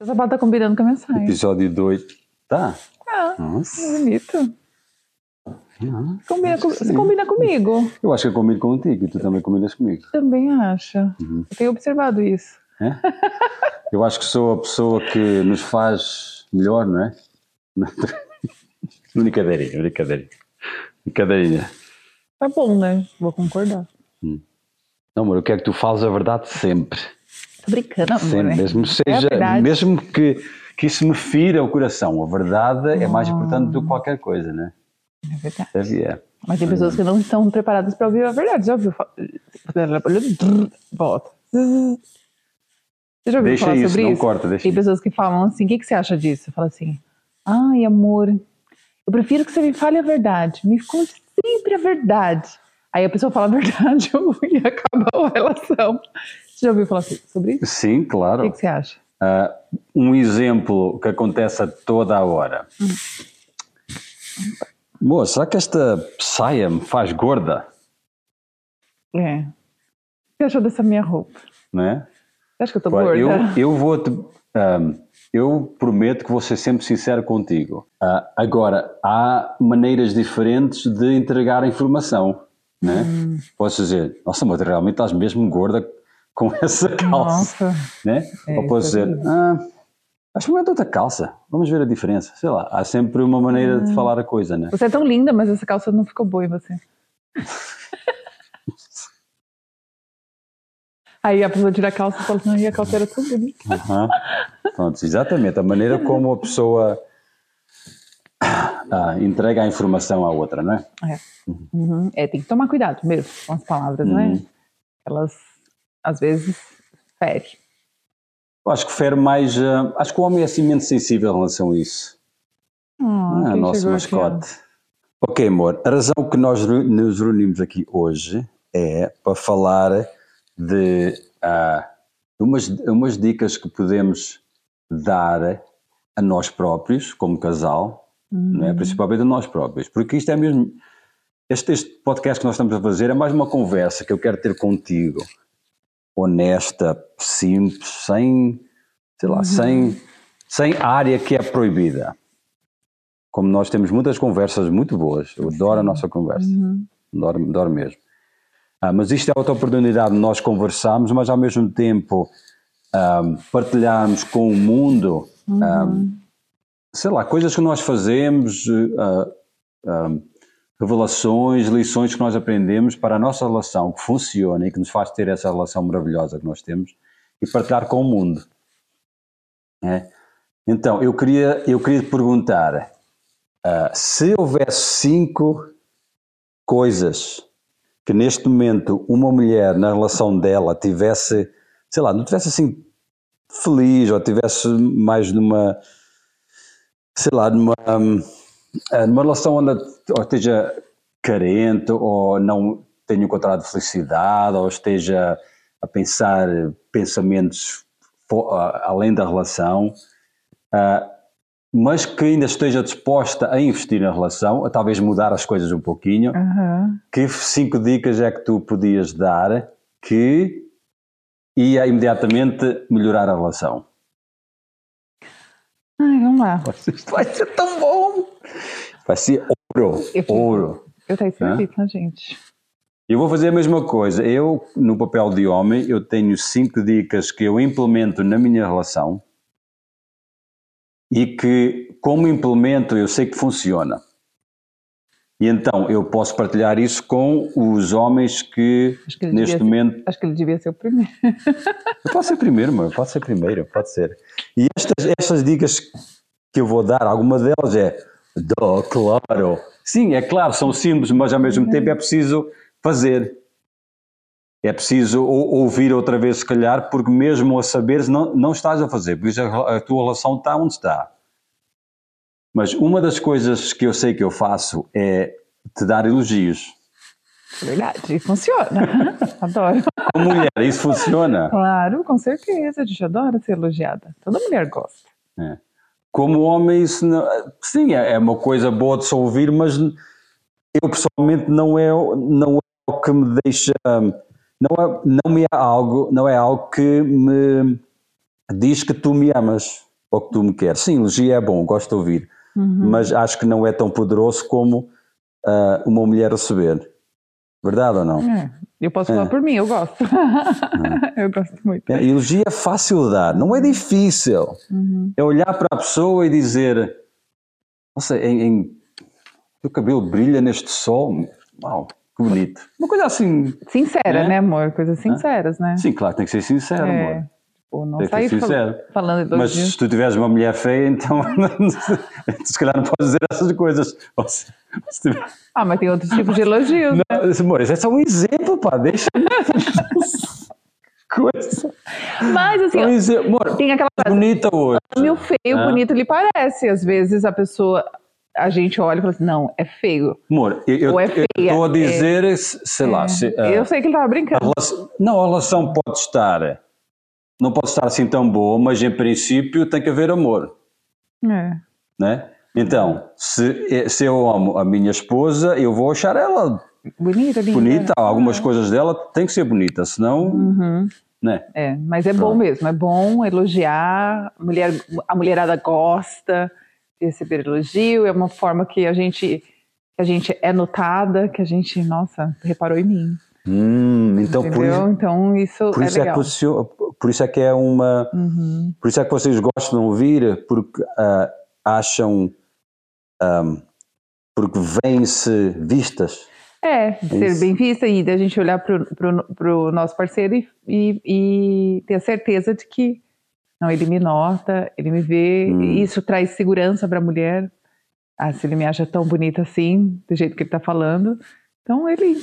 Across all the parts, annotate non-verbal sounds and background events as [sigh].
Essa sapato tá combinando com a mensagem. Episódio 2. Tá? Ah, Nossa. bonito. Ah. Combina com- você combina comigo. Eu acho que eu combino contigo e tu também combinas comigo. Também acho. Uhum. Eu tenho observado isso. É? Eu acho que sou a pessoa que nos faz melhor, não é? [laughs] Brincadeirinha, brincadeirinha. Brincadeirinha. Tá bom, né? Vou concordar. Não, amor, eu quero que tu fales a verdade sempre. Tô brincando, amor. Sempre. né? Mesmo, É seja, verdade. mesmo que, que isso me fira o coração. A verdade é mais importante do que qualquer coisa, né? É verdade. É. Mas tem pessoas que não estão preparadas para ouvir a verdade. Já ouviu? [laughs] Volta. Você já ouviu Deixa falar isso, sobre não isso? corta, deixa Tem isso. pessoas que falam assim: o que, que você acha disso? Fala assim: ai, amor, eu prefiro que você me fale a verdade. Me conte sempre a verdade. Aí a pessoa fala a [laughs] verdade e acaba a relação. Você já ouviu falar sobre isso? Sim, O claro. que, que você acha? Ah, um exemplo que acontece a toda a hora. Moça, será que esta saia me faz gorda? É. O que você achou dessa minha roupa? É? Você acha que eu tô Olha, eu, gorda? eu vou te. ahm, eu prometo que vou ser sempre sincero contigo. Ah, agora, há maneiras diferentes de entregar a informação. Né? Hum. Posso dizer, nossa, mas realmente estás mesmo gorda com [laughs] essa calça. Nossa. Né? É, Ou posso é dizer, ah, experimenta outra calça, vamos ver a diferença. Sei lá, há sempre uma maneira Hum. de falar a coisa, né? Você é tão linda, mas essa calça não ficou boa em você. [laughs] Aí a pessoa tira a calça e fala, não, e a calça era tão bonita. Aham. Pronto, exatamente, a maneira como a pessoa ah, entrega a informação à outra, não é? É. Uhum. É, tem que tomar cuidado mesmo com as palavras, não é? Uhum. Elas, às vezes, ferem. Eu acho que fere mais. ah, acho que o homem é assim menos sensível em relação a isso. Ah, Ah, quem nosso mascote. Ok, amor, a razão que nós nos reunimos aqui hoje é para falar de ah, umas, umas dicas que podemos dar a nós próprios, como casal, não é? Uhum. principalmente a nós próprios, porque isto é mesmo. Este, este podcast que nós estamos a fazer é mais uma conversa que eu quero ter contigo, honesta, simples, sem, sei lá, sem, sem área que é proibida. Como nós temos muitas conversas muito boas, eu adoro a nossa conversa, Uhum. adoro, adoro mesmo. Ah, mas isto é outra oportunidade de nós conversarmos, mas ao mesmo tempo ah, partilharmos com o mundo Uhum. sei lá, coisas que nós fazemos, ah, ah, revelações, lições que nós aprendemos para a nossa relação que funciona e que nos faz ter essa relação maravilhosa que nós temos e partilhar com o mundo. É? Então, eu queria, eu queria te perguntar ah, se houvesse cinco coisas que neste momento uma mulher na relação dela tivesse, sei lá, não tivesse assim feliz ou tivesse mais numa sei lá, numa, eh, numa relação onde ou esteja carente ou não tenha encontrado felicidade ou esteja a pensar pensamentos além da relação, ah, mas que ainda esteja disposta a investir na relação, a talvez mudar as coisas um pouquinho, Aham. que cinco dicas é que tu podias dar que ia imediatamente melhorar a relação? Ai, vamos lá. Isto vai ser tão bom! Vai ser ouro, Eu ouro. Eu tenho serviço, né, gente? Eu vou fazer a mesma coisa. Eu, no papel de homem, eu tenho cinco dicas que eu implemento na minha relação e que, como implemento, eu sei que funciona. E então eu posso partilhar isso com os homens que, que neste devia momento, Acho que ele devia ser o primeiro. Pode ser primeiro, mano. Pode ser primeiro, pode ser. E estas, estas dicas que eu vou dar, alguma delas é, Dó, claro. Sim, é claro, são simples, mas ao mesmo tempo é preciso fazer. É preciso ou- ouvir outra vez, se calhar, porque mesmo a saberes não, não estás a fazer, porque a, a tua relação está onde está. Mas uma das coisas que eu sei que eu faço é te dar elogios. Verdade, e funciona. [laughs] Adoro. Como mulher, isso funciona. Claro, com certeza. A gente adora ser elogiada. Toda mulher gosta. É. Como homem, isso não, sim, é é uma coisa boa de se ouvir, mas eu pessoalmente não é, não é o que me deixa, não é, não me é algo, não é algo que me diz que tu me amas ou que tu me queres. Sim, elogio é bom, gosto de ouvir, Uhum. mas acho que não é tão poderoso como ah, uma mulher receber. Verdade ou não? É, eu posso falar É. por mim, eu gosto. [laughs] eu gosto muito. É, elogio é fácil de dar, não é difícil. Uhum. É olhar para a pessoa e dizer: Nossa, em, em, teu cabelo brilha neste sol. Uau, que bonito. Uma coisa assim. Sincera, É? né, amor? Coisas sinceras, né? Sim, claro, tem que ser sincero, É, amor. Tipo, não que sair fal- falando Mas se tu tiveres uma mulher feia, então [laughs] se calhar não podes dizer essas coisas. Se- se tiver- Ah, mas tem outros tipos de elogios. né? Não, amor, isso é só um exemplo, pá, deixa. coisa. Mas assim, Um exemplo. Amor, tem aquela frase, bonita hoje. meu feio, Ah. bonito lhe parece. Às vezes a pessoa, a gente olha e fala assim, não, é feio. Amor, eu- Ou é eu estou a dizer, se- sei lá, se, ah, eu sei que ele tava a brincando. relação- não, a relação pode estar, não pode estar assim tão boa, mas em princípio tem que haver amor, É. né? Então, se, se eu amo a minha esposa, eu vou achar ela Bonita, linda. bonita, algumas coisas dela têm que ser bonitas, senão, Uhum. né? É, mas é bom Pronto. mesmo, é bom elogiar, a, mulher, a mulherada gosta de receber elogio, é uma forma que a gente, que a gente é notada, que a gente, nossa, reparou em mim, Hum, então por isso, então isso por é isso é, que o por isso é que é uma, Uhum. por isso é que vocês gostam de ouvir, porque ah, acham, ahm, porque veem-se vistas. É, de ser Isso. bem vista e da gente olhar para o nosso parceiro e, e, e ter a certeza de que não, ele me nota, ele me vê, Hum. e isso traz segurança para a mulher. Ah, se ele me acha tão bonita assim, do jeito que ele está falando, então ele,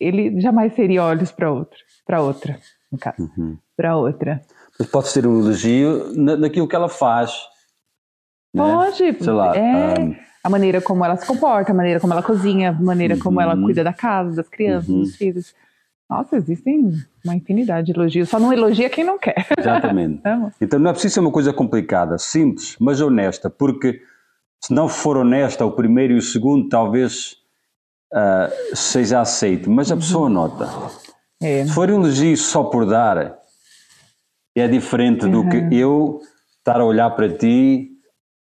ele jamais teria olhos para outra, para outra, no caso, Uhum. para outra. Mas pode ser um elogio na, naquilo que ela faz. né? Pode, Sei lá, é, ahm, a maneira como ela se comporta, a maneira como ela cozinha, a maneira como ela Uhum. cuida da casa, das crianças, Uhum. dos filhos. Nossa, existem uma infinidade de elogios. Só não elogia quem não quer. Exatamente. amor? [laughs] Então não é preciso ser uma coisa complicada, simples, mas honesta, porque se não for honesta, o primeiro e o segundo talvez ah, seja aceito, mas a Uhum. pessoa nota. É. Se for um elogio só por dar, é diferente do Uhum. que eu estar a olhar para ti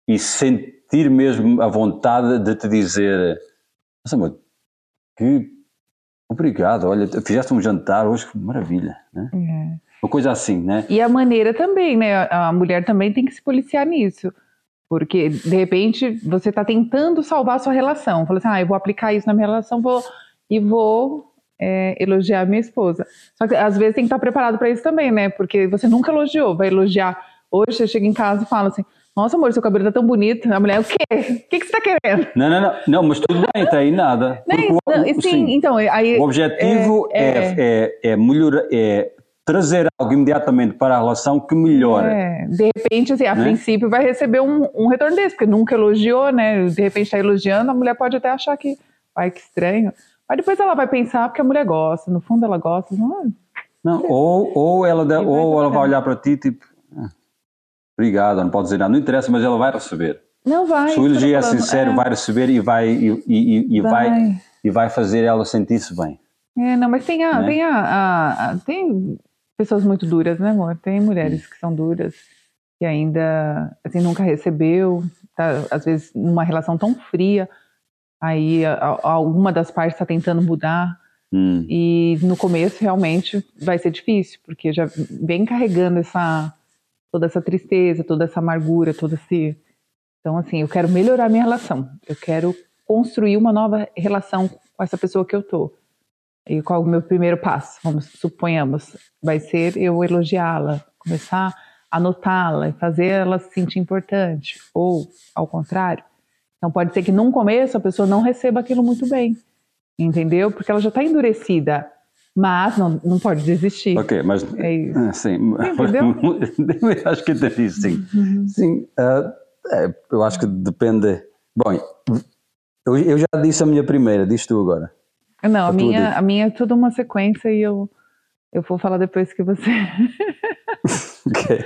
e sentir mesmo a vontade de te dizer Nossa, amor, que obrigado, olha, fizeste um jantar hoje, que maravilha, né? É. Uma coisa assim, né? E a maneira também, né? A mulher também tem que se policiar nisso. Porque, de repente, você está tentando salvar a sua relação. Fala assim, ah, eu vou aplicar isso na minha relação vou, e vou é, elogiar a minha esposa. Só que, às vezes, tem que estar preparado para isso também, né? Porque você nunca elogiou. Vai elogiar. Hoje, você chega em casa e fala assim, nossa, amor, seu cabelo tá tão bonito. A mulher, o quê? O que, que você está querendo? Não, não, não, não, mas tudo bem, está aí nada. O- Não, o- sim, sim, então, aí... o objetivo é- é, é, é melhorar, é trazer algo imediatamente para a relação que melhore. É, de repente, assim, a Né? princípio vai receber um, um retorno desse, porque nunca elogiou, né? De repente está elogiando, a mulher pode até achar que, ai, que estranho. Mas depois ela vai pensar, porque a mulher gosta, no fundo ela gosta. Não, é? Não, ou, ou ela, dá- vai ou ela vai olhar para ti tipo, ah, obrigado, não pode dizer nada, não interessa, mas ela vai receber. não vai. Se o elogio é sincero, é, vai receber e vai, e, e- e vai. vai. e vai fazer ela sentir-se bem. É, não, mas tem, a, Né? tem, a, a- a- tem pessoas muito duras, né, amor? Tem mulheres que são duras, que ainda, assim, nunca recebeu, tá, às vezes, numa relação tão fria, aí a- a- alguma das partes está tentando mudar, Hum. E no começo realmente vai ser difícil, porque já vem carregando essa toda essa tristeza, toda essa amargura, todo esse Então assim, eu quero melhorar minha relação. Eu quero construir uma nova relação com essa pessoa que eu tô. E qual é o meu primeiro passo? Vamos suponhamos, vai ser eu elogiá-la, começar a notá-la e fazer ela se sentir importante, ou ao contrário. Então pode ser que num começo a pessoa não receba aquilo muito bem entendeu? Porque ela já está endurecida, mas não, não pode desistir. Ok, mas. É isso. Ah, Sim, Entendeu? [laughs] acho que entendi, sim. Sim, ah, é, eu acho que depende. Bom, eu, eu já disse a minha primeira, diz tu agora. Não, a tudo minha, a minha é toda uma sequência e eu, eu vou falar depois que você. [laughs] Ok. [laughs]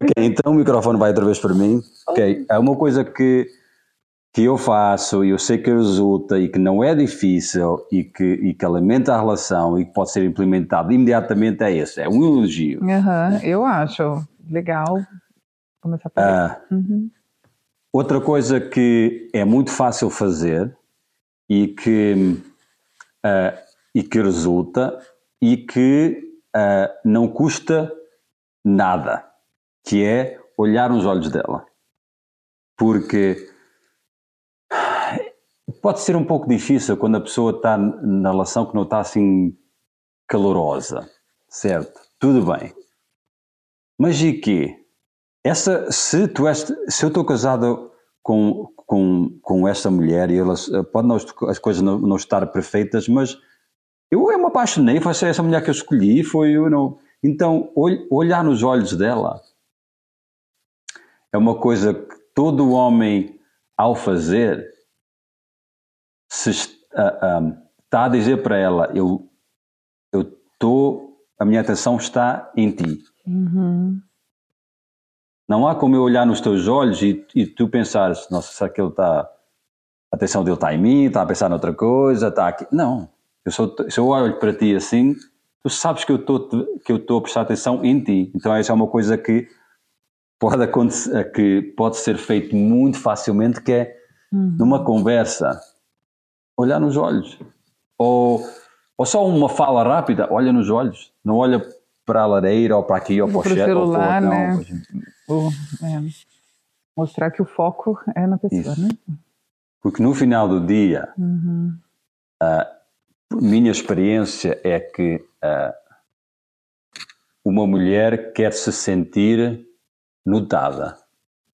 Ok, então o microfone vai outra vez para mim. Ok, é uma coisa que que eu faço e eu sei que resulta e que não é difícil e que, e que alimenta a relação e que pode ser implementado imediatamente é esse, é um elogio. Uhum, eu acho legal começar por ah, uhum. Outra coisa que é muito fácil fazer e que, uh, e que resulta e que uh, não custa nada, que é olhar nos olhos dela. Porque pode ser um pouco difícil quando a pessoa está na relação que não está assim calorosa, certo? Tudo bem. Mas e quê? Essa, se, tu és, se eu estou casado com, com, com esta mulher e elas, pode não, as coisas não, não estar perfeitas, mas eu, eu me apaixonei, foi essa mulher que eu escolhi, foi eu não. Então, olhar nos olhos dela é uma coisa que todo homem, ao fazer, se uh, está a dizer para ela, eu estou, a minha atenção está em ti. Uhum. Não há como eu olhar nos teus olhos e, e tu pensares, nossa, será que ele está, a atenção dele está em mim, está a pensar noutra coisa, está aqui. Não, eu sou, se eu olho para ti assim, tu sabes que eu estou a prestar atenção em ti. Então essa é uma coisa que pode acontecer, que pode ser feito muito facilmente, que é uhum. numa conversa olhar nos olhos. Ou, ou só uma fala rápida, olha nos olhos. Não olha para a lareira ou para aqui ou para o celular, ou para, né? Ou, é, mostrar que o foco é na pessoa, Isso. né? Porque no final do dia, uhum. a minha experiência é que uh, uma mulher quer se sentir notada,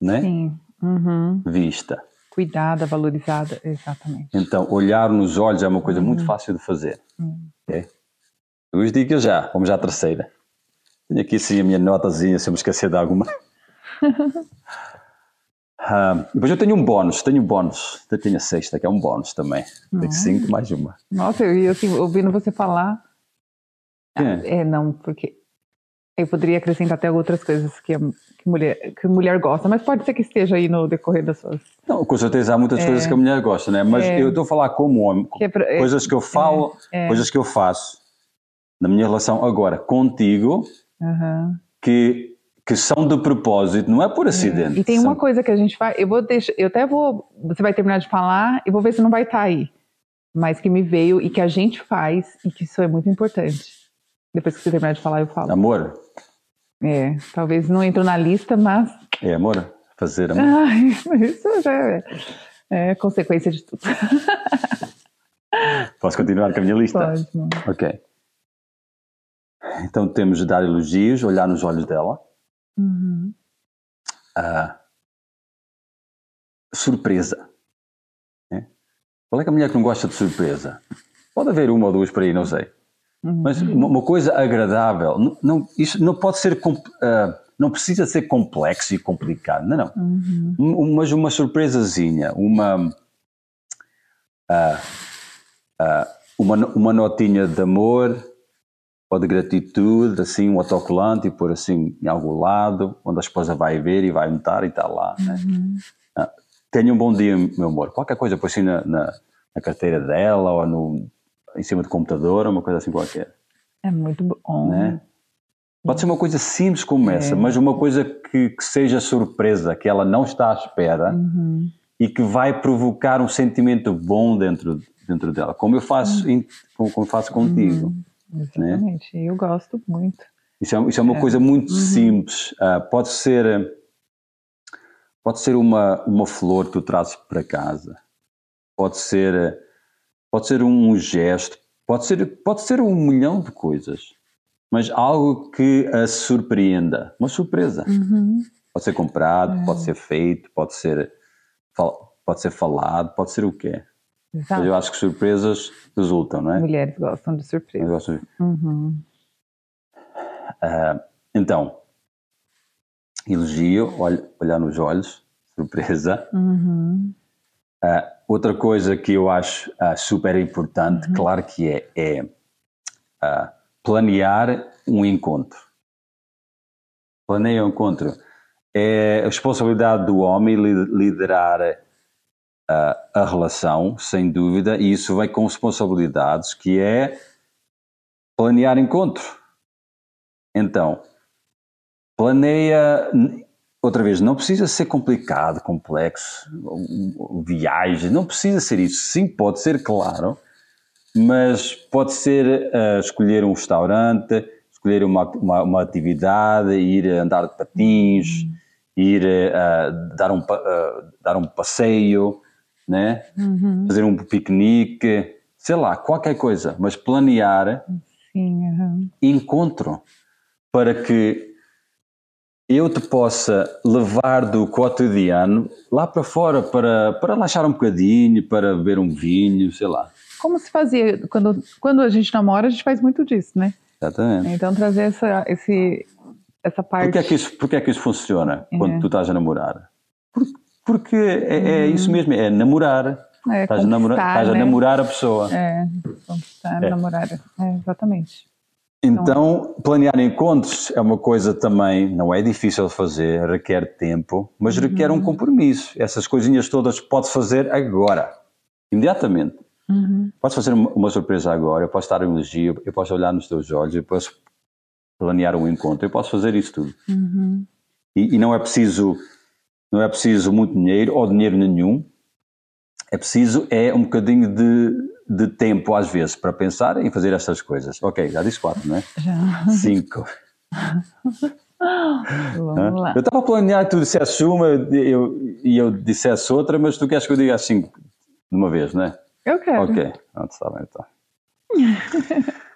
né? Sim. Uhum. Vista cuidada, valorizada, exatamente. Então, olhar nos olhos é uma coisa muito hum. fácil de fazer. Hum. É? Duas dicas já, vamos já à terceira. Tenho aqui sim a minha notazinha, se eu me esquecer de alguma. [laughs] ah, depois eu tenho um bónus, tenho um bónus. Eu tenho a sexta, que é um bónus também. Tenho cinco mais uma. Nossa, eu ia assim, ouvindo você falar. É. é, não, porque eu poderia acrescentar até outras coisas que, que, mulher, que mulher gosta, mas pode ser que esteja aí no decorrer das suas. Não, com certeza há muitas é, coisas que a mulher gosta, né? Mas é, eu estou a falar como homem, que é pra, é, coisas que eu falo, é, é, coisas que eu faço na minha relação agora contigo, que, que são de propósito, não é por acidente. E tem são... uma coisa que a gente faz, eu vou deixar, eu até vou, você vai terminar de falar e vou ver se não vai estar tá aí, mas que me veio e que a gente faz e que isso é muito importante. Depois que você terminar de falar, eu falo. Amor, é, talvez não entrou na lista, mas. É, amor, fazer amor. [laughs] Ai, isso já é, é consequência de tudo. Posso continuar com a minha lista? Pode. Ok. Então temos de dar elogios, olhar nos olhos dela. Uhum. Uh, surpresa. É? Qual é que a mulher que não gosta de surpresa? Pode haver uma ou duas por aí, não sei. Mas uma coisa agradável, não, não, isso não pode ser, uh, não precisa ser complexo e complicado, não, não. Uhum. Mas uma surpresazinha, uma, uh, uh, uma, uma notinha de amor ou de gratitude, assim, um autocolante e pôr assim em algum lado, onde a esposa vai ver e vai notar e está lá. Né? Uhum. Né? tenha um bom dia, meu amor. Qualquer coisa, por assim na, na, na carteira dela ou no em cima do computador, uma coisa assim qualquer. É muito bom. Né? Pode ser uma coisa simples como essa, é. mas uma coisa que, que, seja surpresa, que ela não está à espera uhum. e que vai provocar um sentimento bom dentro, dentro dela, como eu faço, uhum. como, como faço contigo. Uhum. Né? Exatamente, né? eu gosto muito. Isso é, isso é uma é. coisa muito uhum. simples. Uh, pode ser pode ser uma, uma flor que tu trazes para casa, pode ser pode ser um gesto, pode ser, pode ser um milhão de coisas, mas algo que a surpreenda, uma surpresa. Uhum. Pode ser comprado, é. pode ser feito, pode ser, pode ser falado, pode ser o quê? Mas eu acho que surpresas resultam, não é? Mulheres gostam de surpresas. Gostam de... Uhum. Uh, então, elogio, olh, olhar nos olhos, surpresa. Uhum. Uh, outra coisa que eu acho uh, super importante, uhum. claro que é, é planear um encontro. Planeia um encontro. É a responsabilidade do homem liderar a, relação, sem dúvida, e isso vem com responsabilidades, que é planear encontro. Então, planeia, outra vez, não precisa ser complicado, complexo, viagem, não precisa ser isso. Sim, pode ser, claro, mas pode ser uh, escolher um restaurante, escolher uma, uma, uma, atividade, ir andar de patins, uhum. ir uh, dar, um, uh, dar um passeio, né? Uhum. fazer um piquenique, sei lá, qualquer coisa, mas planear Sim, uhum. encontro para que eu te possa levar do cotidiano lá para fora para, para relaxar um bocadinho, para beber um vinho, sei lá. Como se fazia quando, quando a gente namora, a gente faz muito disso, né? Exatamente. Então trazer essa, esse, essa parte. Por que é que isso, é que isso funciona quando é. tu estás a namorar? Porque, porque é, é hum. isso mesmo, é namorar. É, estás, a namorar, estás né? a namorar a pessoa. É, conquistar, é. namorar. É, exatamente. Então, planear encontros é uma coisa também, não é difícil de fazer, requer tempo, mas uhum. requer um compromisso. Essas coisinhas todas pode fazer agora, imediatamente. Uhum. Posso fazer uma, uma, surpresa agora, eu posso dar um elogio, eu posso olhar nos teus olhos, eu posso planear um encontro, eu posso fazer isso tudo. Uhum. E, e, não é preciso, não é preciso muito dinheiro ou dinheiro nenhum. É preciso é um bocadinho de, de tempo às vezes para pensar em fazer essas coisas. Ok, já disse quatro, não é? Já. Cinco. [laughs] Vamos lá. Eu estava a planear que tu dissesse uma e eu, eu dissesse outra, mas tu queres que eu diga assim de uma vez, não é? Eu quero. Ok, pronto, está bem então. [laughs]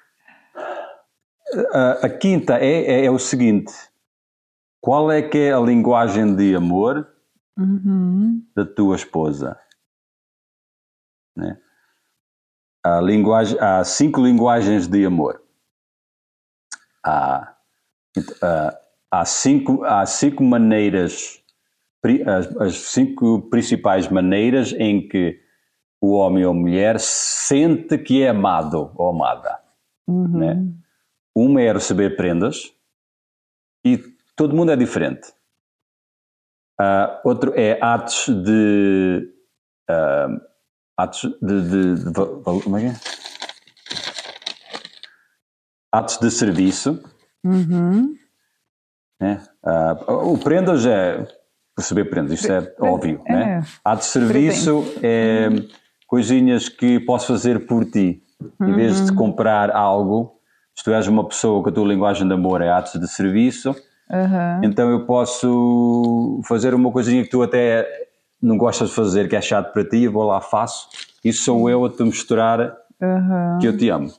a, a, quinta é, é, é, o seguinte: qual é que é a linguagem de amor uhum. da tua esposa? Né? Há, linguagem, há cinco linguagens de amor. Há, há, cinco, há cinco maneiras, as, cinco principais maneiras em que o homem ou mulher sente que é amado ou amada. Uhum. Né? Uma é receber prendas e todo mundo é diferente. Uh, outro é atos de. Uh, atos de, de, de, de, Como é que é? Atos de serviço. Uhum. Né? Uh, o prendas é receber prendas, isso é, óbvio. É. Né? Atos de serviço é coisinhas que posso fazer por ti. Uhum. Em vez de uhum. comprar algo, se tu és uma pessoa que a tua linguagem de amor é atos de serviço, uhum. então eu posso fazer uma coisinha que tu até não gostas de fazer, que é chato para ti, eu vou lá, faço. Isso sou eu a te mostrar uhum. que eu te amo.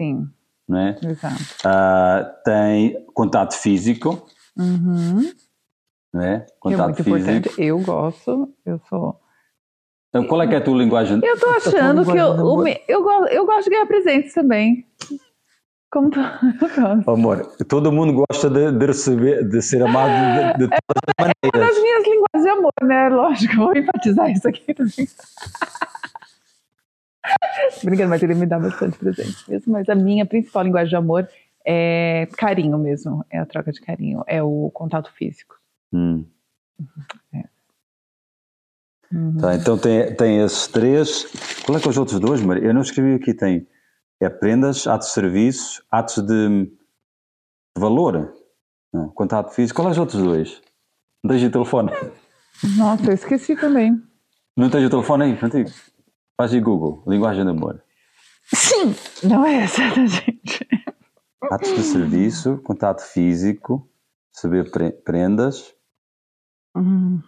Sim. Não é? Exato. Uh, tem contato físico. Uhum. Não é? Contato é muito físico. importante. Eu gosto, eu sou então, qual é que é a tua linguagem? Eu tô achando que eu, o, eu, gosto, eu gosto de ganhar presentes também. Como tu, [laughs] Amor, todo mundo gosta de, de, receber, de ser amado de, de todas as maneiras. É uma das minhas linguagens de amor, né? Lógico, vou enfatizar isso aqui também. [laughs] Brincando, mas ele me dá bastante presente mesmo. Mas a minha principal linguagem de amor é carinho mesmo. É a troca de carinho, é o contato físico. Hum. É. Uhum. Tá, então tem, tem esses três. Qual é que é os outros dois, Maria? Eu não escrevi aqui. Tem é prendas, atos de serviços, atos de valor. Não, contato físico. Qual é os outros dois? Não tens o telefone? Nossa, eu esqueci também. Não tens o telefone aí? Contigo? Faz aí Google, linguagem de amor. Sim, não é essa da gente. Atos de serviço, contato físico, saber prendas. Hum.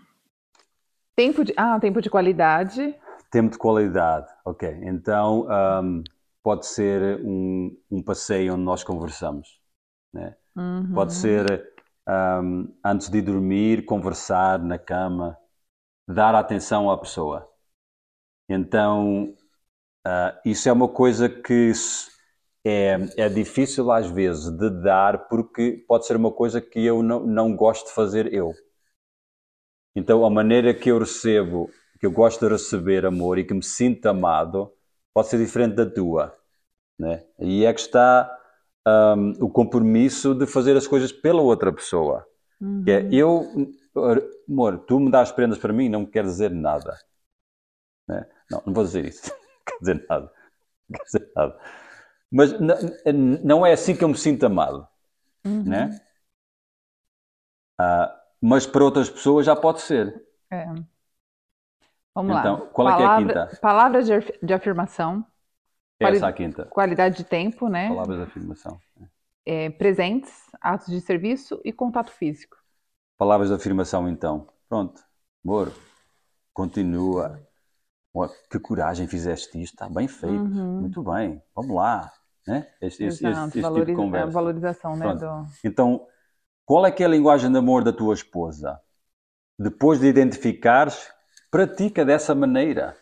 Tempo de, ah, tempo de qualidade. Tempo de qualidade, ok. Então um, pode ser um, um, passeio onde nós conversamos. Né? Uhum. Pode ser um, antes de dormir, conversar na cama, dar atenção à pessoa. Então uh, isso é uma coisa que é, é difícil às vezes de dar porque pode ser uma coisa que eu não, não gosto de fazer eu. Então, a maneira que eu recebo, que eu gosto de receber amor e que me sinto amado, pode ser diferente da tua. Né? E é que está um, o compromisso de fazer as coisas pela outra pessoa. Uhum. Que é, eu, amor, tu me dás prendas para mim, não quer dizer nada. Né? Não, não vou dizer isso. [laughs] Não quer dizer nada. Não quer dizer nada. Mas não é assim que eu me sinto amado. Uhum. Né? Ah, mas para outras pessoas já pode ser. É. Vamos Então, lá. qual é que é a Palavra- quinta? Palavras de, af- de afirmação, Quali- Essa é a quinta. qualidade de tempo, né? Palavras de afirmação. É, presentes, atos de serviço e contato físico. Palavras de afirmação, então. Pronto. Amor, continua. Que coragem fizeste isto. Está bem feito. Uhum. Muito bem. Vamos lá. Né? Este, este- este- Exato, este tipo de valoriza- a conversa. valorização, né? Do... Então, qual é que é a linguagem de amor da tua esposa? Depois de identificares, pratica dessa maneira.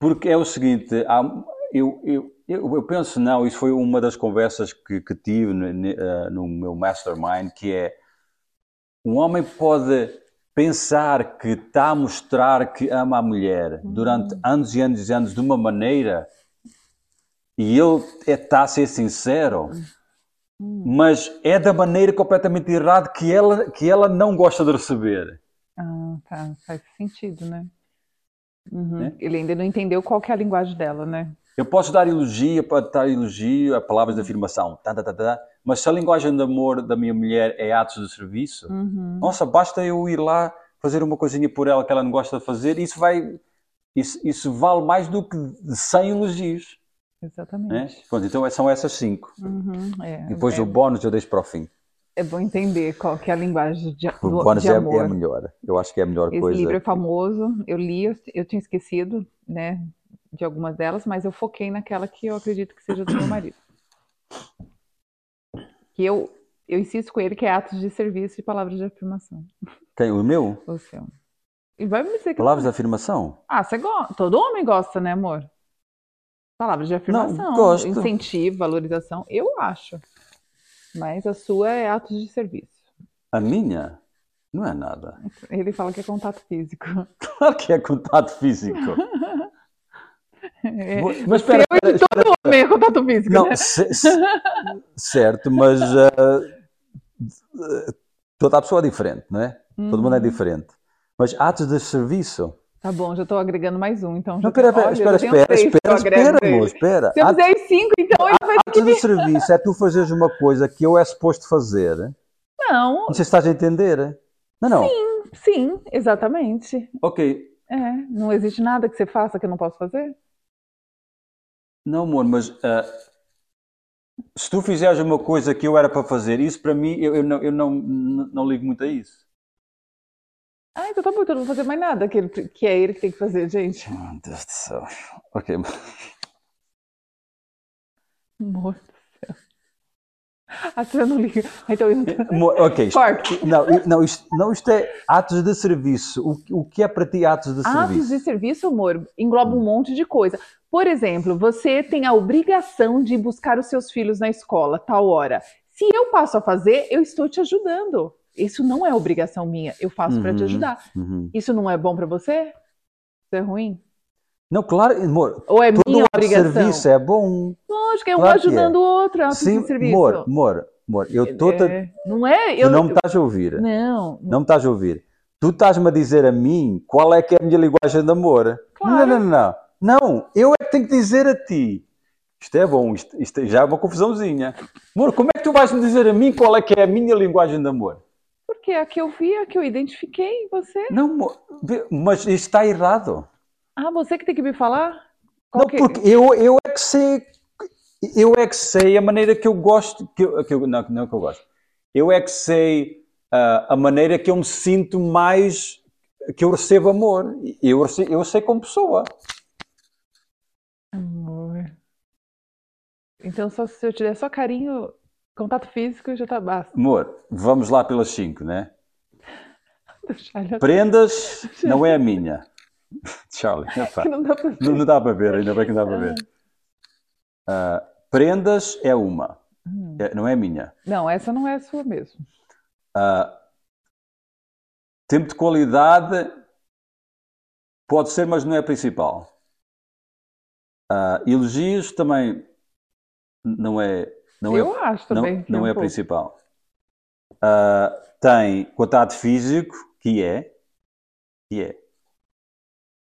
Porque é o seguinte, há- eu, eu, eu, penso, não, isso foi uma das conversas que, que tive no, eh, no meu mastermind, que é, um homem pode pensar que está a mostrar que ama a mulher durante anos e anos e anos de uma maneira e ele está a ser sincero, mas é da maneira completamente errada que ela, que ela não gosta de receber. Ah, tá. Faz sentido, né? Uhum. Né? Ele ainda não entendeu qual que é a linguagem dela, né? Eu posso dar elogio, pode dar elogio a palavras de afirmação, tá, tá, tá, tá, mas se a linguagem de amor da minha mulher é atos de serviço, Uhum. nossa, basta eu ir lá fazer uma coisinha por ela que ela não gosta de fazer, isso vai, isso, isso vale mais do que 100 elogios. Né? Exatamente. Pronto, então são essas cinco. Uhum. É, Depois é, o bónus eu deixo para o fim. É bom entender qual que é a linguagem de, do- de é, é amor. a melhor. Eu acho que é a melhor Esse coisa. livro é famoso, eu li, eu, eu tinha esquecido, né, de algumas delas, mas eu foquei naquela que eu acredito que seja do meu marido. Que eu, eu insisto com ele que é atos de serviço e palavras de afirmação. Quem? O meu? O seu. E vai me dizer que Palavras de afirmação? Ah, você gosta. Todo homem gosta, né, amor? Palavras de afirmação, gosto. incentivo, valorização, eu acho. Mas a sua é atos de serviço. A minha? Não é nada. Ele fala que é contato físico. Claro que é contato físico. É, Mas espera, eu e espera, todo homem é contato físico, Não, né? ce- ce- certo, mas ah, [laughs] toda a pessoa é diferente, não é? Todo mundo é Uhum. diferente. Mas atos de serviço. Tá bom, já estou agregando mais um, então. Não, espera, tenho- espera, espera, espera, eu espera, amor, espera. Se eu fizer cinco, então ele vai atos de serviço é tu fazeres uma coisa que eu é suposto fazer. Não, Não sei se estás a entender. Não, não. sim, exatamente. Ok. É, não existe nada que você faça que eu não posso fazer? Não, amor, mas ah, se tu fizeres uma coisa que eu era para fazer, isso para mim, eu, não, eu não, não ligo muito a isso. Ah, então tá bom, então eu não vou fazer mais nada que, ele, que é ele que tem que fazer, gente. Meu Deus do céu. Ok. Amor do céu. Ah, você não liga. Então. Amor, Ok. Corte. Não, não, isto, não, isto é atos de serviço. O, o que é para ti atos de Atos serviço? de serviço, amor, engloba um monte de coisa. Por exemplo, você tem a obrigação de buscar os seus filhos na escola, tal hora. Se eu passo a fazer, eu estou te ajudando. Isso não é obrigação minha, eu faço para te Uhum. ajudar. Uhum. Isso não é bom para você? Isso é ruim? Não, claro, amor. Ou é minha obrigação? serviço é bom. Lógico, é um Claro é. ajudando o outro, é ato Sim, de serviço. amor, amor, amor. Eu estou a... É, não é? Tu Eu, não me estás a ouvir. não, Não me estás a ouvir. Tu estás-me a dizer a mim qual é que é a minha linguagem de amor. Claro. Não, não, não, não. Não, eu é que tenho que dizer a ti. Isto é bom, isto, isto já é uma confusãozinha. Amor, como é que tu vais me dizer a mim qual é que é a minha linguagem de amor? Porque a que eu vi, a que eu identifiquei em você. Não, mas está errado. Ah, você que tem que me falar? Qual Não, que- porque eu, eu é que sei, eu é que sei a maneira que eu gosto, que eu, que eu- não, não que eu gosto. Eu é que sei ah, a maneira que eu me sinto mais, que eu recebo amor. Eu, eu sei como pessoa. Amor. Então, só se eu te der só carinho, contato físico, já tá basta. Amor, vamos lá pelas cinco, né? Deixar Prendas não é a minha. [laughs] Charlie, que não dá pra ver. não, não dá para ver, ainda bem que não dá para ver. Ah, prendas é uma, Hum. é- não é a minha. Não, essa não é a sua mesmo. Ah, tempo de qualidade pode ser, mas não é a principal. Ah, elogios também não é, não é, eu acho não, também. que não um é a pouco. principal. Ah, tem contato físico, que é, que é.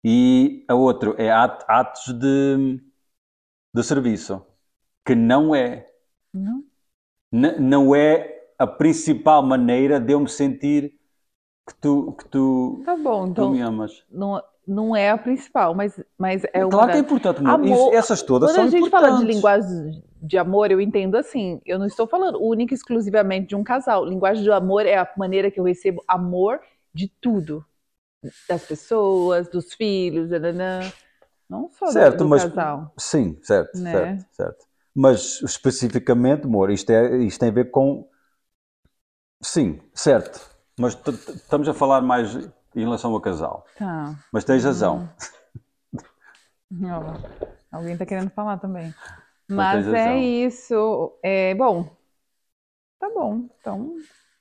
E a outra é at- atos de, de serviço, que não é. Não? Não é a principal maneira de eu me sentir que tu, que tu, Tá bom, tu então me amas. não, não é a principal, mas, mas é uma claro que é importante, amor. Isso- essas todas Quando são a gente fala de importantes. linguagem de amor, eu entendo assim. Eu não estou falando única e exclusivamente de um casal. Linguagem de amor é a maneira que eu recebo amor de tudo. Das pessoas, dos filhos, nananã. não só do- Certo, do mas- casal. Sim, certo, Né? certo, certo. Mas especificamente, amor, isto, é, isto tem a ver com. Sim, certo. Mas estamos a falar mais em relação ao casal. Tá. Mas tens razão. Ó, alguém está querendo falar também. Mas Mas é isso. É, bom, tá bom. Então,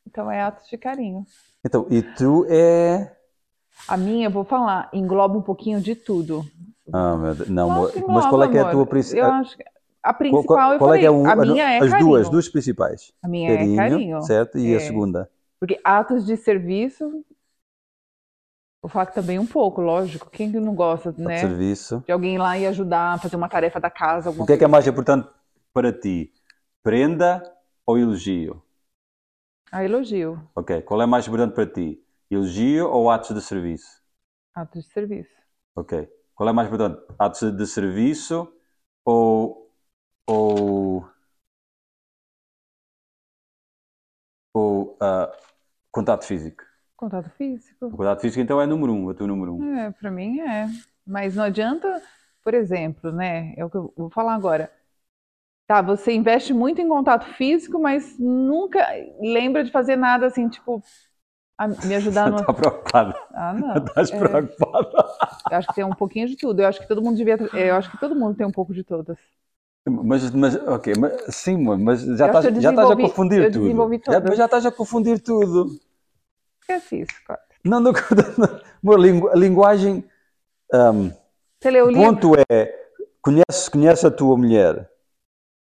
então é atos de carinho. Então, e tu é. A minha, eu vou falar, engloba um pouquinho de tudo. Ah, meu Deus. Não, amor. Nossa, mas qual é que é a tua Eu principal? acho que a Qual, principal, eu qual é falei, que é um- a minha é as carinho. duas, duas principais? A minha é carinho. certo? E É. a segunda? Porque atos de serviço, falar que também um pouco, lógico. Quem que não gosta, né? Serviço. De alguém ir lá e ajudar a fazer uma tarefa da casa, O que é que é mais importante para ti? Prenda ou elogio? Ah, elogio. Ok. Qual é mais importante para ti? Elogio ou atos de serviço? Atos de serviço. Ok. Qual é mais importante? Atos de serviço ou. ou. ou ah, contato físico? Contato físico. O contato físico então é número um, é o teu número um. É, para mim é. Mas não adianta, por exemplo, né? É o que eu vou falar agora. Tá, você investe muito em contato físico, mas nunca lembra de fazer nada assim, tipo, a- me ajudar [laughs] no. Está preocupado? Ah, não. Estás [laughs] É, preocupado? eu acho que tem um pouquinho de tudo. Eu acho que todo mundo devia. Eu acho que todo mundo tem um pouco de todas. Mas, mas, ok, mas, sim, mas já estás, já estás a confundir eu tudo. Já, todas. já estás a confundir tudo. Esquece isso, cara. Não, não, [laughs] lingu- a linguagem. ahm, Você leu o livro? ponto é: conhece, conhece a tua mulher.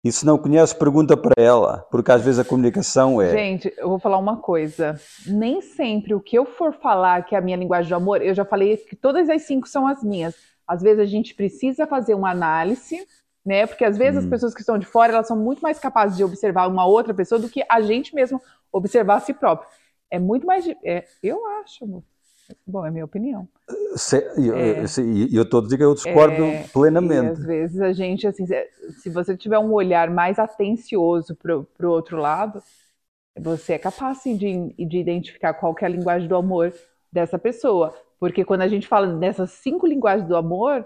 E se não conhece, pergunta para ela, porque às vezes a comunicação é. Gente, eu vou falar uma coisa. Nem sempre o que eu for falar que é a minha linguagem de amor, eu já falei que todas as cinco são as minhas. Às vezes a gente precisa fazer uma análise, né? Porque às vezes as Hum. pessoas que estão de fora, elas são muito mais capazes de observar uma outra pessoa do que a gente mesmo observar a si próprio. É muito mais. é, eu acho. Bom, é a minha opinião. Se- eu- É. se- E eu estou a dizer que eu discordo É, E plenamente. às vezes a gente, assim, se- você tiver um olhar mais atencioso para o outro lado, você é capaz sim, de, de identificar qual que é a linguagem do amor dessa pessoa. Porque quando a gente fala dessas cinco linguagens do amor,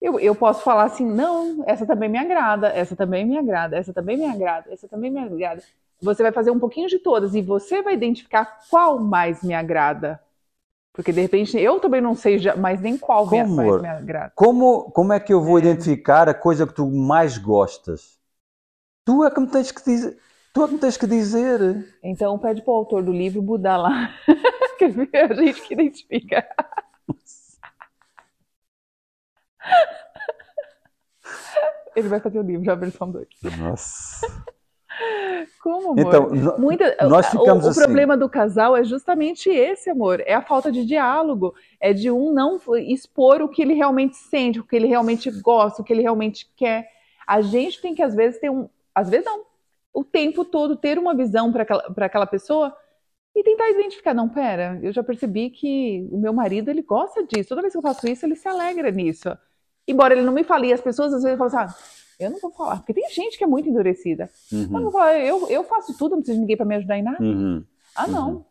eu, eu posso falar assim, não, essa também me agrada, essa também me agrada, essa também me agrada, essa também me agrada. Você vai fazer um pouquinho de todas e você vai identificar qual mais me agrada. Porque de repente eu também não sei mais nem qual Como, mais me agrada. Como, como é que eu vou identificar a coisa que tu mais gostas? Tu é que me tens que dizer. Tu é que me tens que dizer. Então pede pro autor do livro mudar lá. [laughs] Ver? A gente que identifica. Ele vai fazer o livro, já a versão 2. Nossa. Como, amor? Então, Muita, nós o- ficamos o, assim. problema do casal é justamente esse, amor. É a falta de diálogo. É de um não expor o que ele realmente sente, o que ele realmente gosta, o que ele realmente quer. A gente tem que, às vezes, ter um. Às vezes, não. O tempo todo ter uma visão para aquela, pra aquela pessoa e tentar identificar. Não, pera, eu já percebi que o meu marido ele gosta disso. Toda vez que eu faço isso, ele se alegra nisso. Embora ele não me fale, e as pessoas às vezes falam assim: ah, eu não vou falar, porque tem gente que é muito endurecida. Eu, não Uhum. vou falar, eu, eu faço tudo, não preciso de ninguém para me ajudar em nada. Uhum. Ah, não.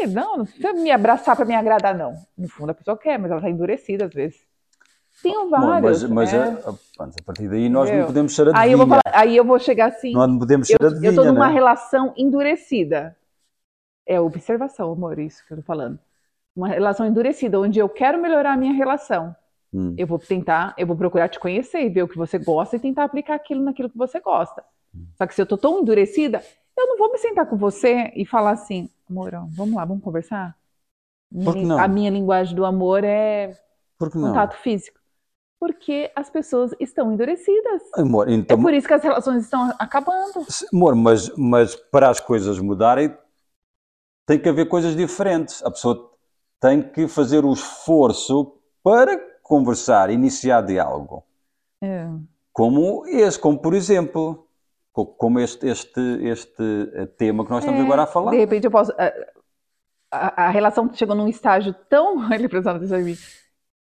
Ih, não, não precisa me abraçar para me agradar, não. No fundo, a pessoa quer, mas ela está endurecida às vezes. Tenho Bom, vários. mas mas é. a, a- pronto, a partir daí nós não Entendeu? podemos ser adivinha. aí, eu vou falar- aí eu vou chegar assim. Nós não podemos eu, ser adivinha, eu tô numa né? relação endurecida. É observação, amor, isso que eu tô falando. Uma relação endurecida, onde eu quero melhorar a minha relação. Hum. Eu vou tentar, eu vou procurar te conhecer e ver o que você gosta e tentar aplicar aquilo naquilo que você gosta. Só que se eu tô tão endurecida, eu não vou me sentar com você e falar assim, amor, vamos lá, vamos conversar? A minha linguagem do amor é contato físico. Porque as pessoas estão endurecidas. Amor, É então, por isso que as relações estão acabando. amor, mas, mas para as coisas mudarem tem que haver coisas diferentes. A pessoa tem que fazer o esforço para conversar, iniciar diálogo. É. Como esse, como por exemplo, co- como este, este, este eh, tema que nós estamos É, agora a falar. De repente eu posso. A, a- a relação chegou num estágio tão. Ele prestando atenção em mim.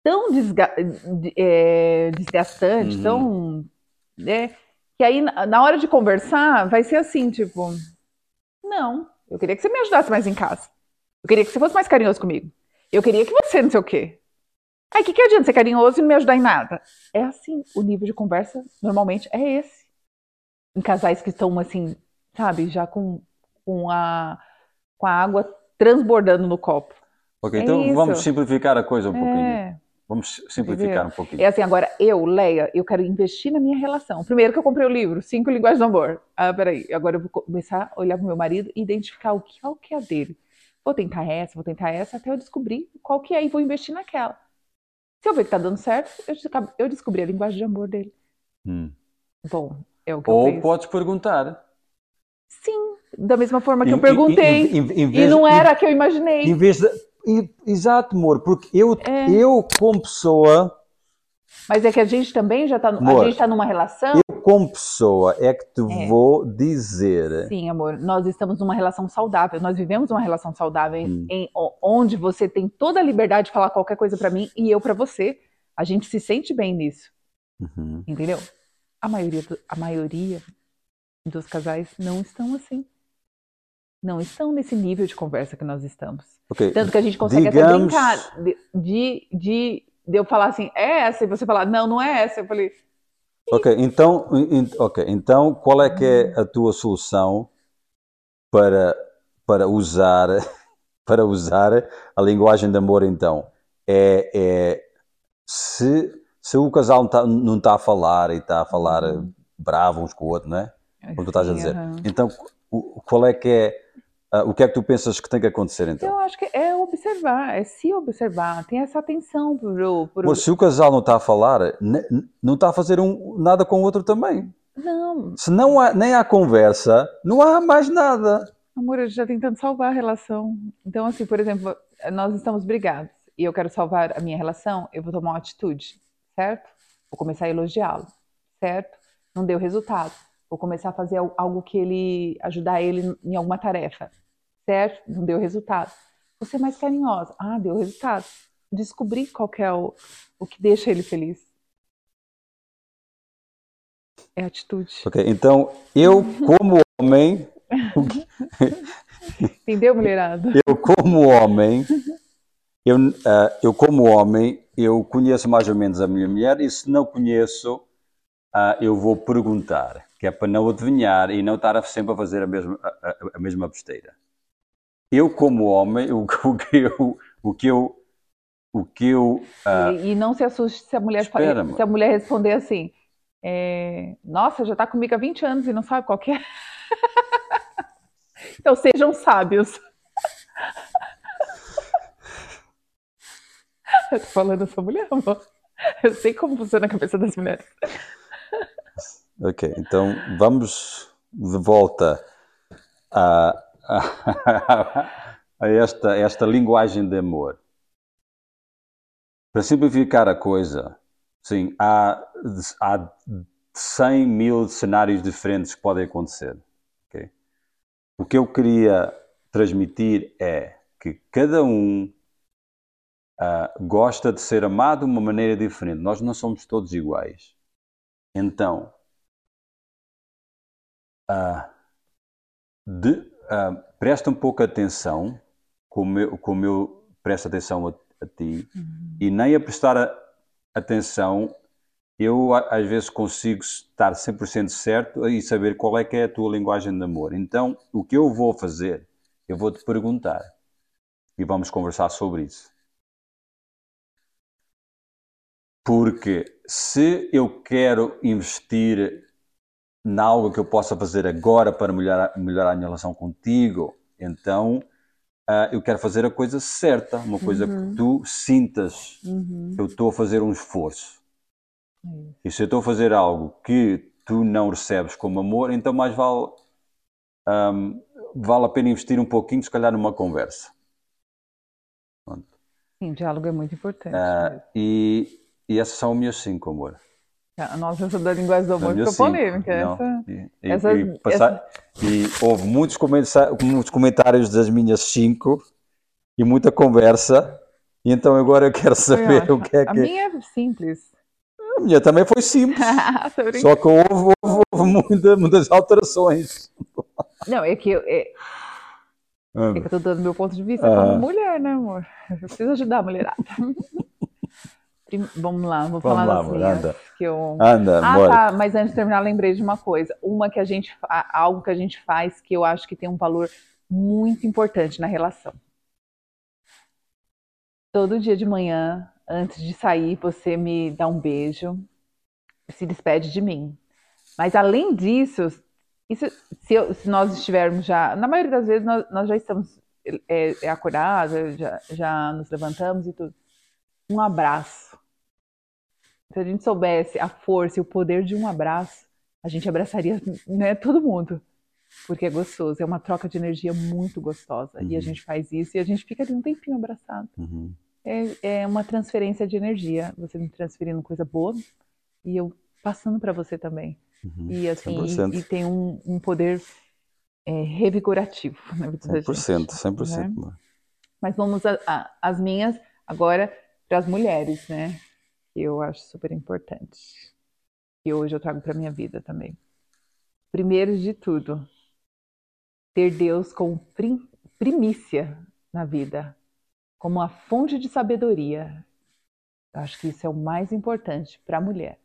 Tão desga, de- é, desgastante, Uhum. tão. né, que aí, na hora de conversar, vai ser assim, tipo. Não, eu queria que você me ajudasse mais em casa. Eu queria que você fosse mais carinhoso comigo. Eu queria que você não sei o quê. Aí, o que, que adianta ser carinhoso e não me ajudar em nada? É assim, o nível de conversa normalmente é esse. Em casais que estão assim, sabe, já com, com, a, com a água transbordando no copo. Ok, é então isso. vamos simplificar a coisa um pouquinho. É, Vamos simplificar Entendeu? um pouquinho. é assim, agora eu, Leia, eu quero investir na minha relação. Primeiro que eu comprei o livro, Cinco Linguagens do Amor. Ah, peraí, agora eu vou começar a olhar pro meu marido e identificar o que, qual que é a dele. Vou tentar essa, vou tentar essa, até eu descobrir qual que é e vou investir naquela. Eu ver que tá dando certo, eu, eu descobri a linguagem de amor dele. Hum. Bom, é o que eu Ou fiz. podes perguntar. Sim, da mesma forma que Em- eu perguntei. em- em- em E vez- não era a que eu imaginei. Em vez de. Exato, amor, porque eu, É. eu como pessoa, Mas é que a gente também já tá. Amor, a gente tá numa relação. eu como pessoa é que te É. vou dizer. Sim, amor, nós estamos numa relação saudável. Nós vivemos uma relação saudável Hum. em- onde você tem toda a liberdade de falar qualquer coisa pra mim e eu pra você. A gente se sente bem nisso, Uhum. entendeu? A maioria, a maioria dos casais não estão assim. Não estão nesse nível de conversa que nós estamos. Ok, Tanto que a gente consegue Digamos- até brincar de, de, de, de eu falar assim, é essa, e você falar, não, não é essa. Eu falei, ok, então, en- ok, então qual é que é a tua solução para, para usar [laughs] para usar a linguagem de amor então? É, é se, se o casal não está não tá a falar e está a falar Uhum. bravo uns com o outro, não é? Como tu estás a dizer. Então, qual é que é, ah, o que é que tu pensas que tem que acontecer então? Eu acho que é observar, é se observar, tem essa atenção pro, pro... Amor, se o casal não está a falar, não está a fazer um, nada com o outro também. Não, Se não há, nem há conversa, não há mais nada. amor, eu já tentando salvar a relação. Então, assim, por exemplo, nós estamos brigados e eu quero salvar a minha relação, eu vou tomar uma atitude, certo? Vou começar a elogiá-lo, certo? Não deu resultado. Vou começar a fazer al- algo que ele ajudar ele em alguma tarefa, certo? Não deu resultado. Vou ser mais carinhosa. Ah, deu resultado. Descobrir qual é o, o que deixa ele feliz. É atitude. Ok, então eu como homem, [laughs] Entendeu, mulherada? eu como homem, eu, ah, eu como homem, eu conheço mais ou menos a minha mulher e se não conheço, ah, eu vou perguntar, que é para não adivinhar e não estar sempre a fazer a mesma, a- a mesma besteira. Eu como homem, o, o que eu, o que eu, o que eu ah, E, e não se assuste se a mulher, Espera, se a mulher responder assim: é, Nossa, já tá comigo há 20 anos e não sabe qual que é. [laughs] então sejam sábios. [laughs] Eu tô falando dessa mulher, amor. Eu sei como funciona a cabeça das mulheres. Ok, então vamos de volta a, [laughs] a, esta, esta linguagem de amor. Para simplificar a coisa, sim, há, há 100 mil cenários diferentes que podem acontecer. ok? O que eu queria transmitir é que cada um ah, gosta de ser amado de uma maneira diferente. Nós não somos todos iguais. Então, ah, de, ah, presta um pouco atenção, como eu, como eu presto atenção a, a ti, e nem a prestar a- atenção, eu às vezes consigo estar 100% certo e saber qual é que é a tua linguagem de amor. Então, o que eu vou fazer, eu vou te perguntar e vamos conversar sobre isso. Porque se eu quero investir em algo que eu possa fazer agora para melhorar, melhorar a minha relação contigo, então ah, eu quero fazer a coisa certa, uma coisa Uhum. que tu sintas Uhum. que eu estou a fazer um esforço. Isso. E se eu estou a fazer algo que tu não recebes como amor, então mais vale, ahm, vale a pena investir um pouquinho, se calhar, numa conversa. Pronto. Sim, diálogo é muito importante. Uh, e, e essas são os meus cinco, amor. Nossa, essa da linguagem do amor ficou polêmica. Essa, e, essa, e, passar, essa... e, houve muitos comentários, muitos comentários das minhas cinco e muita conversa. E então agora eu quero saber o que é que. A minha é simples. A minha também foi simples. [laughs] só que houve, houve, houve muita, muitas alterações. Não, é que eu. É... É que eu tô dando meu ponto de vista ah. como mulher, né, amor? Eu preciso ajudar a mulherada. [laughs] Vamos lá, vou Vamos falar lá, das minhas. Anda. Que eu... anda, ah, bora. tá, mas antes de terminar, lembrei de uma coisa. Uma que a gente, algo que a gente faz que eu acho que tem um valor muito importante na relação. Todo dia de manhã, antes de sair, você me dá um beijo, se despede de mim. Mas além disso, isso, se, eu, se, nós estivermos já, na maioria das vezes nós, nós já estamos é, é acordados, já, já nos levantamos e tudo. Um abraço se a gente soubesse a força e o poder de um abraço, a gente abraçaria né, todo mundo. Porque é gostoso, é uma troca de energia muito gostosa. Uhum. E a uhum. gente faz isso e a gente fica ali um tempinho abraçado. Uhum. É, é uma transferência de energia. Você me transferindo coisa boa e eu passando para você também. Uhum. E assim, e, e, tem um, um poder é, revigorativo na vida 100%, da gente. 100%. Né? Mas vamos às minhas agora para as mulheres, né? eu acho super importante. E hoje eu trago para minha vida também. Primeiro de tudo, ter Deus como primícia na vida, como a fonte de sabedoria. Eu acho que isso é o mais importante para a mulher,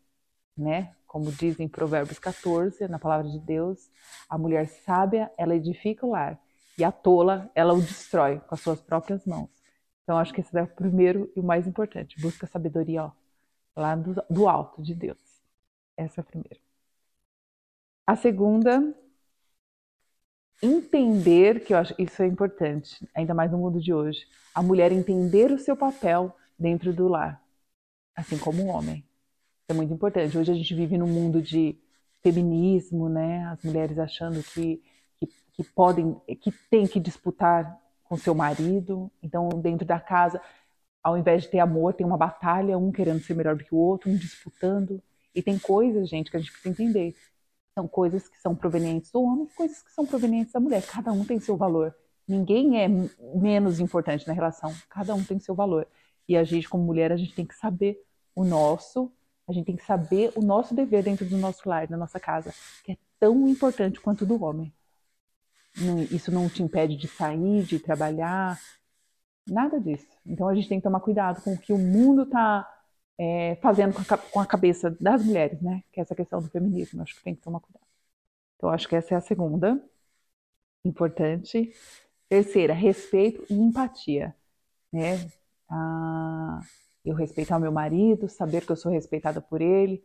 né? Como diz em Provérbios 14, na palavra de Deus, a mulher sábia, ela edifica o lar, e a tola, ela o destrói com as suas próprias mãos. Então, acho que esse é o primeiro e o mais importante. Busca sabedoria, ó, lá do, do alto de Deus. Essa é a primeira. A segunda, entender, que eu acho isso é importante, ainda mais no mundo de hoje, a mulher entender o seu papel dentro do lar, assim como o homem. É muito importante. Hoje a gente vive num mundo de feminismo, né? As mulheres achando que, que, que podem, que tem que disputar com seu marido. Então, dentro da casa, ao invés de ter amor, tem uma batalha, um querendo ser melhor do que o outro, um disputando. E tem coisas, gente, que a gente precisa entender. São coisas que são provenientes do homem, coisas que são provenientes da mulher. Cada um tem seu valor. Ninguém é menos importante na relação. Cada um tem seu valor. E a gente, como mulher, a gente tem que saber o nosso, a gente tem que saber o nosso dever dentro do nosso lar, da nossa casa, que é tão importante quanto do homem. Isso não te impede de sair, de trabalhar, Nada disso. Então a gente tem que tomar cuidado com o que o mundo está é, fazendo com a, com a, cabeça das mulheres, né? Que é essa questão do feminismo. Acho que tem que tomar cuidado. Então acho que essa é a segunda. Importante. Terceira, respeito e empatia. Né? Ah, eu respeitar o meu marido, saber que eu sou respeitada por ele,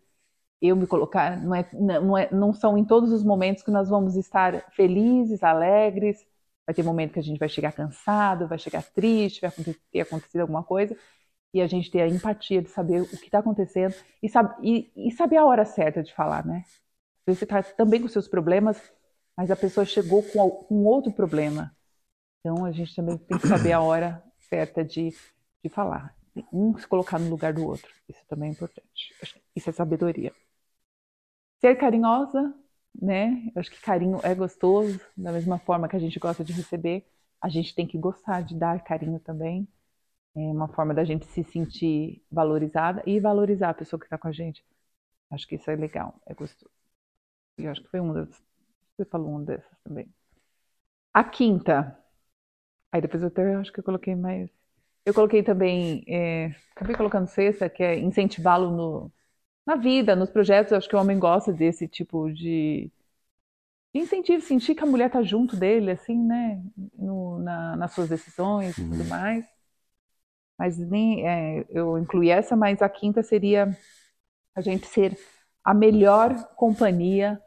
eu me colocar, não, é, não, é, não são em todos os momentos que nós vamos estar felizes, alegres, Vai ter momento que a gente vai chegar cansado, vai chegar triste, vai ter acontecido alguma coisa, e a gente ter a empatia de saber o que está acontecendo e, sab e, e, saber a hora certa de falar, né? Você está também com seus problemas, mas a pessoa chegou com, com outro problema. Então a gente também tem que saber a hora certa de, de falar. Um se colocar no lugar do outro. Isso também é importante. Isso é sabedoria. Ser carinhosa, né? Eu acho que carinho é gostoso, da mesma forma que a gente gosta de receber, a gente tem que gostar de dar carinho também. É uma forma da gente se sentir valorizada e valorizar a pessoa que está com a gente. Acho que isso é legal, é gostoso. E acho que foi uma das. Você falou uma dessas também. A quinta. Aí depois eu, até, acho que eu coloquei mais. Eu coloquei também. É, acabei colocando sexta, que é incentivá-lo no, na vida, nos projetos, eu acho que o homem gosta desse tipo de, de incentivo, sentir que a mulher tá junto dele, assim, né, no, na, nas suas decisões e tudo uhum. mais. Mas nem é, eu incluí essa, mas a quinta seria a gente ser a melhor companhia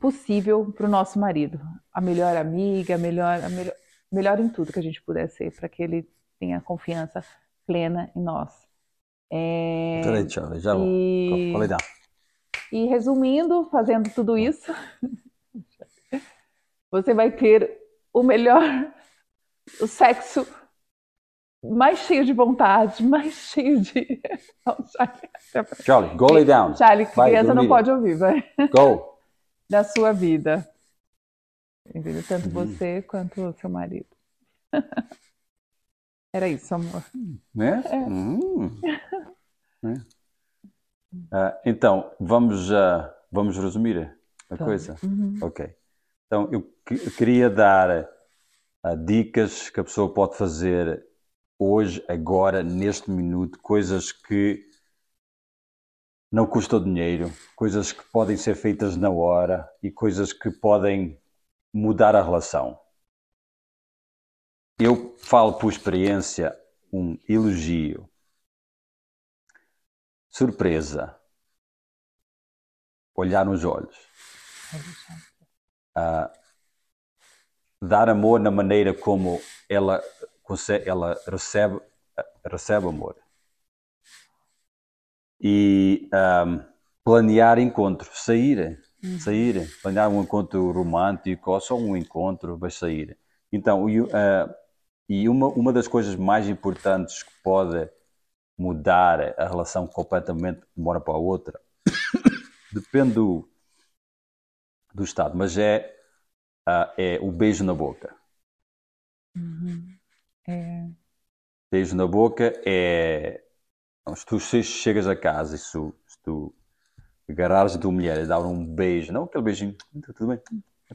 possível para o nosso marido, a melhor amiga, a melhor, a melhor, melhor em tudo que a gente puder ser, para que ele tenha confiança plena em nós. É, já vou. E... E resumindo, fazendo tudo isso, você vai ter o melhor, o sexo mais cheio de vontade, mais cheio de. [laughs] Charlie, go lay down. Charlie, vai, criança não pode ouvir, vai. Go. [laughs] Da sua vida. Tanto uhum. você quanto o seu marido. [laughs] Era isso, amor. Né? [laughs] É. Hum. é. Uh, então, vamos, uh, vamos resumir a coisa? Uhum. Ok. Então, eu, eu queria dar uh, dicas que a pessoa pode fazer hoje, agora, neste minuto, coisas que não custam dinheiro, coisas que podem ser feitas na hora e coisas que podem mudar a relação. Eu falo por experiência um elogio, surpresa, olhar nos olhos, uh, dar amor na maneira como ela, ela recebe, recebe amor. E um, planear encontros, sair, uhum. sair, planear um encontro romântico ou só um encontro, vai sair. Então, uh, e uma, uma das coisas mais importantes que pode mudar a relação completamente de uma hora para a outra, [coughs] depende do, do estado, mas é, uh, é o beijo na boca. Uhum. É... Beijo na boca é. Se tu chegas a casa e se, se tu agarrares a tua mulher e dar um beijo, não aquele beijinho, tudo bem,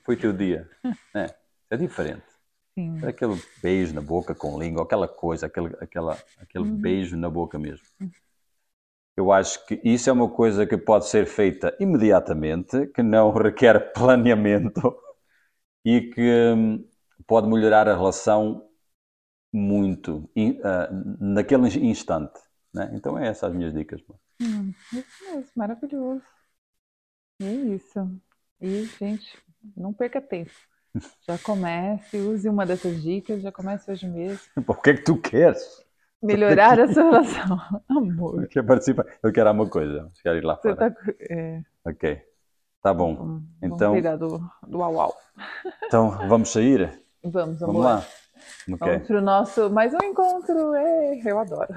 foi o teu dia. É, é diferente. Sim. É aquele beijo na boca com língua, aquela coisa, aquele, aquela, aquele uhum. beijo na boca mesmo. Uhum. Eu acho que isso é uma coisa que pode ser feita imediatamente, que não [laughs] requer planeamento e que hum, pode melhorar a relação muito uh, naquele instante. Né? Então, é essas as minhas dicas. Hum, isso mesmo, maravilhoso. É isso. E, gente, não perca tempo. Já comece, use uma dessas dicas, já comece hoje mesmo. [laughs] Por que, que tu queres? Melhorar [laughs] a sua relação. [laughs] Amor. Eu quero participar. Eu quero uma coisa. quero ir lá Você fora. Tá... É... Ok. Tá bom. Vamos, então. Vamos do, do au, au. Então, vamos sair? Vamos, amor. Vamos lá. Okay. Vamos pro nosso mais um encontro. É, eu adoro.